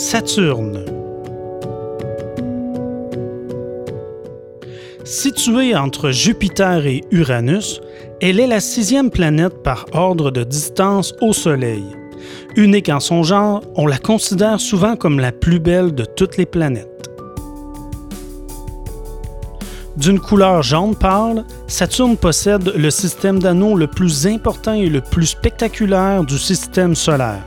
Saturne. Située entre Jupiter et Uranus, elle est la sixième planète par ordre de distance au Soleil. Unique en son genre, on la considère souvent comme la plus belle de toutes les planètes. D'une couleur jaune pâle, Saturne possède le système d'anneaux le plus important et le plus spectaculaire du système solaire.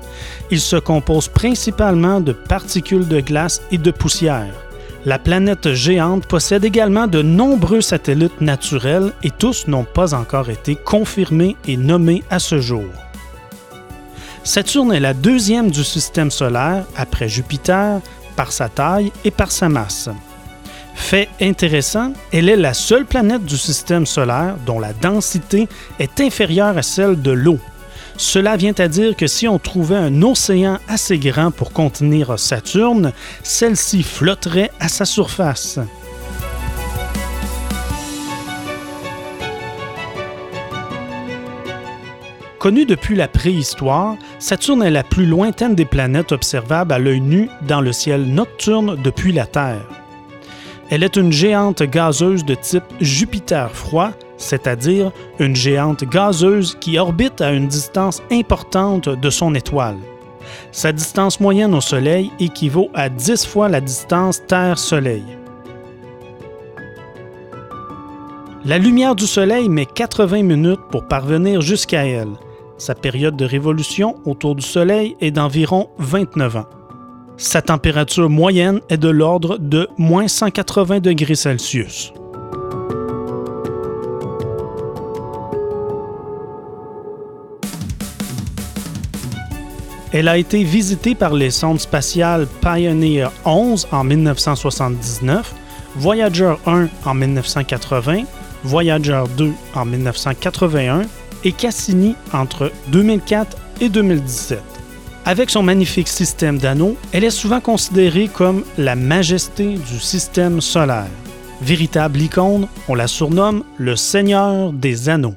Il se compose principalement de particules de glace et de poussière. La planète géante possède également de nombreux satellites naturels et tous n'ont pas encore été confirmés et nommés à ce jour. Saturne est la deuxième du système solaire après Jupiter par sa taille et par sa masse. Fait intéressant, elle est la seule planète du système solaire dont la densité est inférieure à celle de l'eau, cela vient à dire que si on trouvait un océan assez grand pour contenir Saturne, celle-ci flotterait à sa surface. Connue depuis la préhistoire, Saturne est la plus lointaine des planètes observables à l'œil nu dans le ciel nocturne depuis la Terre. Elle est une géante gazeuse de type Jupiter froid c'est-à-dire une géante gazeuse qui orbite à une distance importante de son étoile. Sa distance moyenne au Soleil équivaut à 10 fois la distance Terre-Soleil. La lumière du Soleil met 80 minutes pour parvenir jusqu'à elle. Sa période de révolution autour du Soleil est d'environ 29 ans. Sa température moyenne est de l'ordre de moins 180 degrés Celsius. Elle a été visitée par les sondes spatiales Pioneer 11 en 1979, Voyager 1 en 1980, Voyager 2 en 1981 et Cassini entre 2004 et 2017. Avec son magnifique système d'anneaux, elle est souvent considérée comme la majesté du système solaire. Véritable icône, on la surnomme le Seigneur des Anneaux.